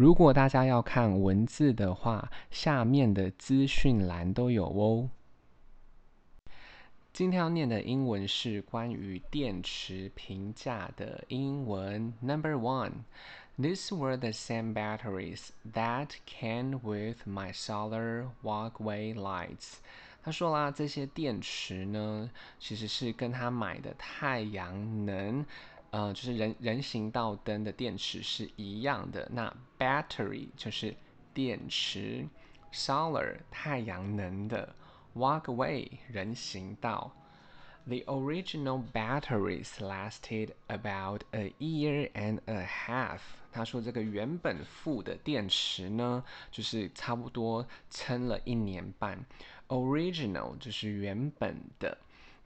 如果大家要看文字的话，下面的资讯栏都有哦。今天要念的英文是关于电池评价的英文。Number one, these were the same batteries that came with my solar walkway lights. 他说啦，这些电池呢，其实是跟他买的太阳能，呃，就是人人行道灯的电池是一样的。那 battery 就是电池，solar 太阳能的，walkway 人行道。The original batteries lasted about a year and a half. 他说这个原本附的电池呢，就是差不多撑了一年半。Original 就是原本的，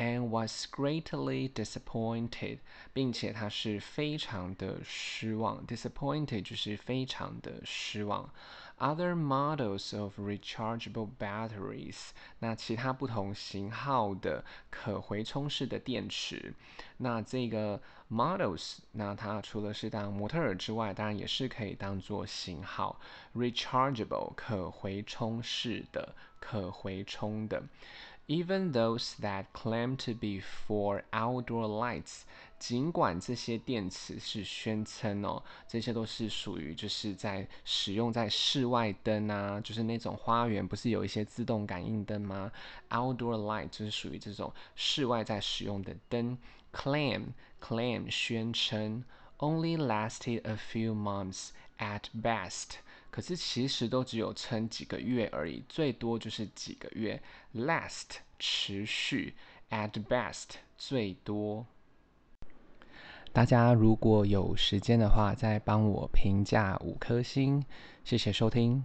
And was greatly disappointed，并且他是非常的失望。Disappointed 就是非常的失望。Other models of rechargeable batteries，那其他不同型号的可回充式的电池，那这个 models，那它除了是当模特儿之外，当然也是可以当做型号。Rechargeable 可回充式的，可回充的。Even those that claim to be for outdoor lights，尽管这些电池是宣称哦，这些都是属于就是在使用在室外灯啊，就是那种花园不是有一些自动感应灯吗？Outdoor light 就是属于这种室外在使用的灯。Claim claim 宣称，only lasted a few months at best。可是其实都只有撑几个月而已，最多就是几个月。Last 持续，at best 最多。大家如果有时间的话，再帮我评价五颗星，谢谢收听。